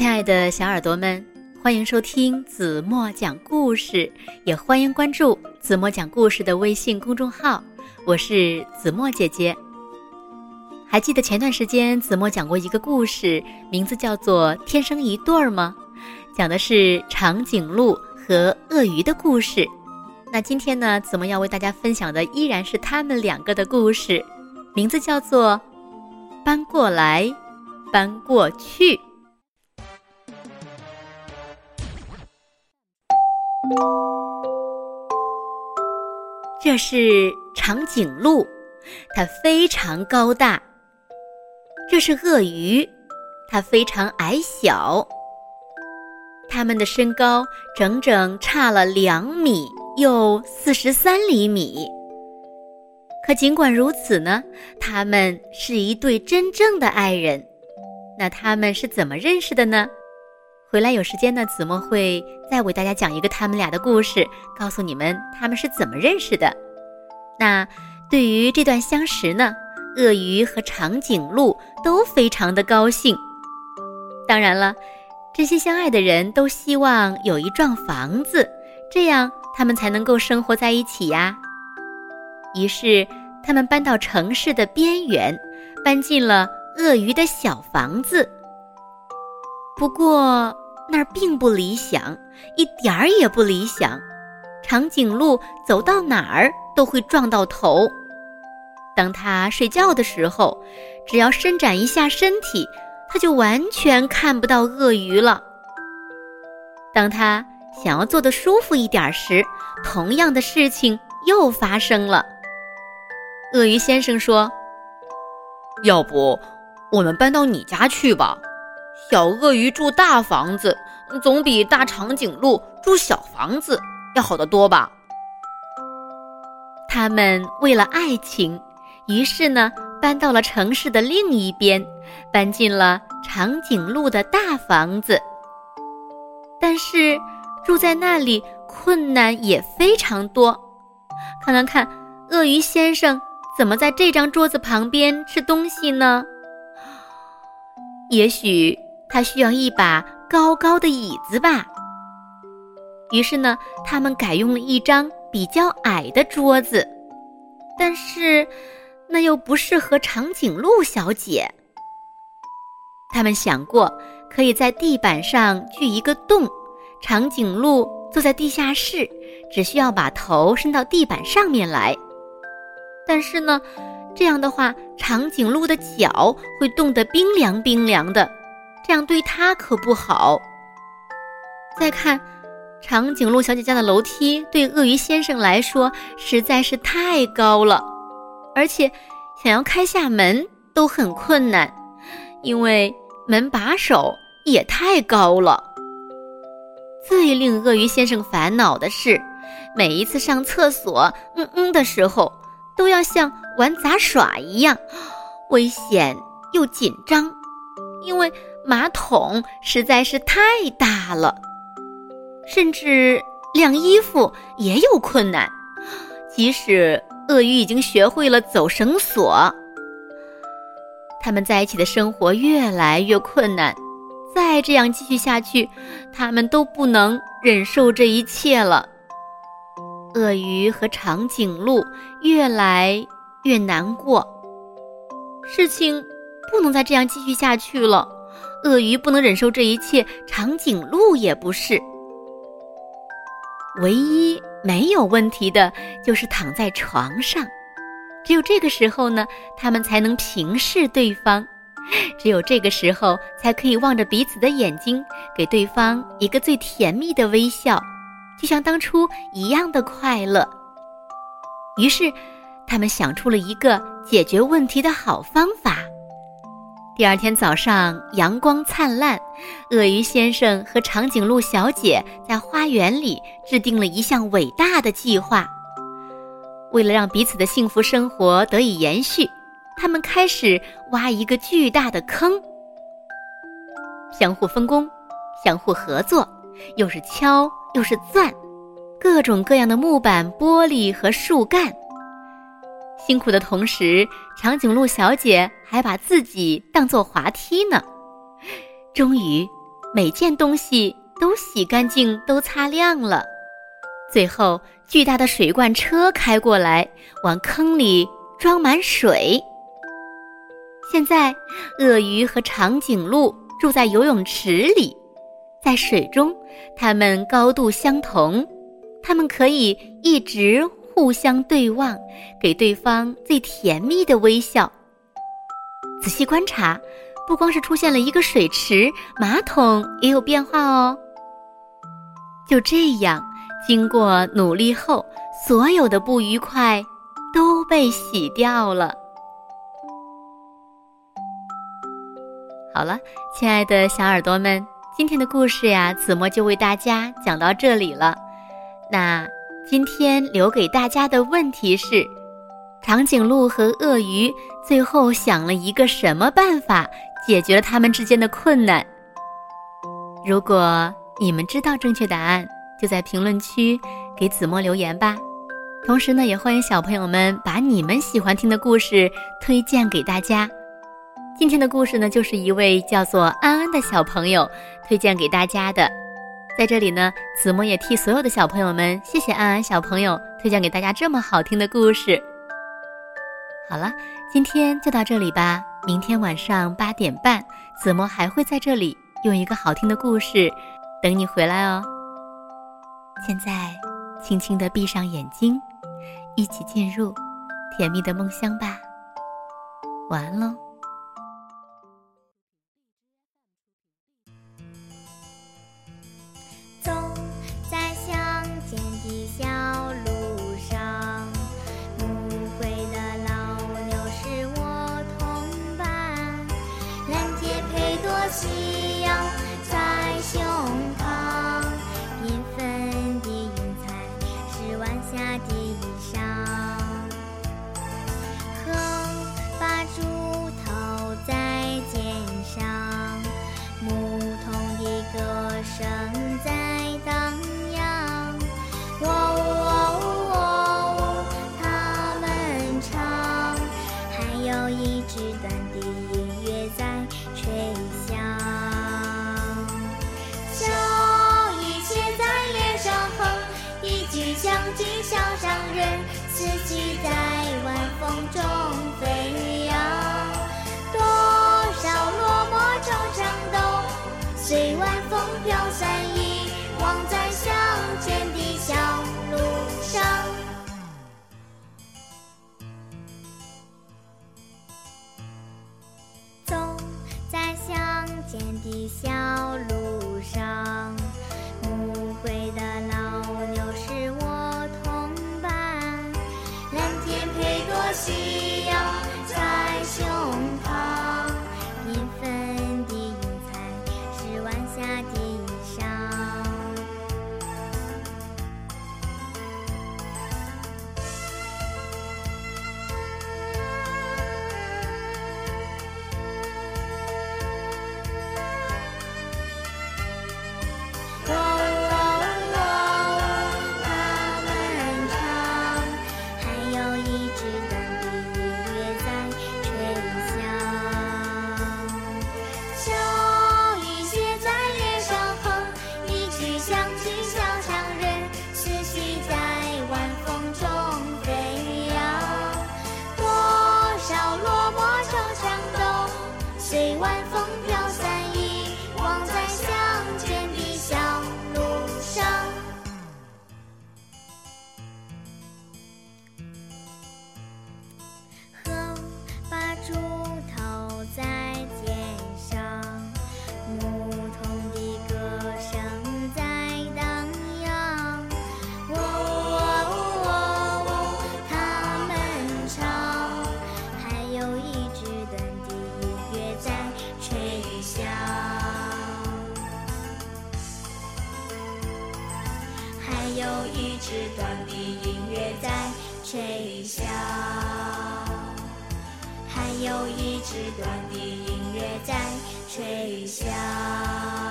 亲爱的小耳朵们，欢迎收听子墨讲故事，也欢迎关注子墨讲故事的微信公众号。我是子墨姐姐。还记得前段时间子墨讲过一个故事，名字叫做《天生一对儿》吗？讲的是长颈鹿和鳄鱼的故事。那今天呢，子墨要为大家分享的依然是他们两个的故事，名字叫做《搬过来，搬过去》。这是长颈鹿，它非常高大。这是鳄鱼，它非常矮小。它们的身高整整差了两米又四十三厘米。可尽管如此呢，他们是一对真正的爱人。那他们是怎么认识的呢？回来有时间呢，子墨会再为大家讲一个他们俩的故事，告诉你们他们是怎么认识的。那对于这段相识呢，鳄鱼和长颈鹿都非常的高兴。当然了，这些相爱的人都希望有一幢房子，这样他们才能够生活在一起呀。于是他们搬到城市的边缘，搬进了鳄鱼的小房子。不过。那儿并不理想，一点儿也不理想。长颈鹿走到哪儿都会撞到头。当它睡觉的时候，只要伸展一下身体，它就完全看不到鳄鱼了。当它想要坐得舒服一点时，同样的事情又发生了。鳄鱼先生说：“要不，我们搬到你家去吧。”小鳄鱼住大房子，总比大长颈鹿住小房子要好得多吧？他们为了爱情，于是呢，搬到了城市的另一边，搬进了长颈鹿的大房子。但是住在那里困难也非常多。看看看，鳄鱼先生怎么在这张桌子旁边吃东西呢？也许。他需要一把高高的椅子吧。于是呢，他们改用了一张比较矮的桌子，但是那又不适合长颈鹿小姐。他们想过可以在地板上锯一个洞，长颈鹿坐在地下室，只需要把头伸到地板上面来。但是呢，这样的话，长颈鹿的脚会冻得冰凉冰凉的。这样对它可不好。再看，长颈鹿小姐家的楼梯对鳄鱼先生来说实在是太高了，而且想要开下门都很困难，因为门把手也太高了。最令鳄鱼先生烦恼的是，每一次上厕所“嗯嗯”的时候，都要像玩杂耍一样，危险又紧张，因为。马桶实在是太大了，甚至晾衣服也有困难。即使鳄鱼已经学会了走绳索，他们在一起的生活越来越困难。再这样继续下去，他们都不能忍受这一切了。鳄鱼和长颈鹿越来越难过，事情不能再这样继续下去了。鳄鱼不能忍受这一切，长颈鹿也不是。唯一没有问题的就是躺在床上，只有这个时候呢，他们才能平视对方；只有这个时候，才可以望着彼此的眼睛，给对方一个最甜蜜的微笑，就像当初一样的快乐。于是，他们想出了一个解决问题的好方法。第二天早上，阳光灿烂，鳄鱼先生和长颈鹿小姐在花园里制定了一项伟大的计划。为了让彼此的幸福生活得以延续，他们开始挖一个巨大的坑，相互分工，相互合作，又是敲又是钻，各种各样的木板、玻璃和树干。辛苦的同时，长颈鹿小姐还把自己当做滑梯呢。终于，每件东西都洗干净，都擦亮了。最后，巨大的水罐车开过来，往坑里装满水。现在，鳄鱼和长颈鹿住在游泳池里，在水中，它们高度相同，它们可以一直互相对望，给对方最甜蜜的微笑。仔细观察，不光是出现了一个水池，马桶也有变化哦。就这样。经过努力后，所有的不愉快都被洗掉了。好了，亲爱的小耳朵们，今天的故事呀，子墨就为大家讲到这里了。那今天留给大家的问题是：长颈鹿和鳄鱼最后想了一个什么办法解决了他们之间的困难？如果你们知道正确答案。就在评论区给子墨留言吧，同时呢，也欢迎小朋友们把你们喜欢听的故事推荐给大家。今天的故事呢，就是一位叫做安安的小朋友推荐给大家的。在这里呢，子墨也替所有的小朋友们谢谢安安小朋友推荐给大家这么好听的故事。好了，今天就到这里吧。明天晚上八点半，子墨还会在这里用一个好听的故事等你回来哦。现在，轻轻地闭上眼睛，一起进入甜蜜的梦乡吧。晚安喽。地上和把猪头在肩上，牧童的歌声在荡漾，哦哦哦，他们唱，还有一支短。小路上。时短的音乐在吹响。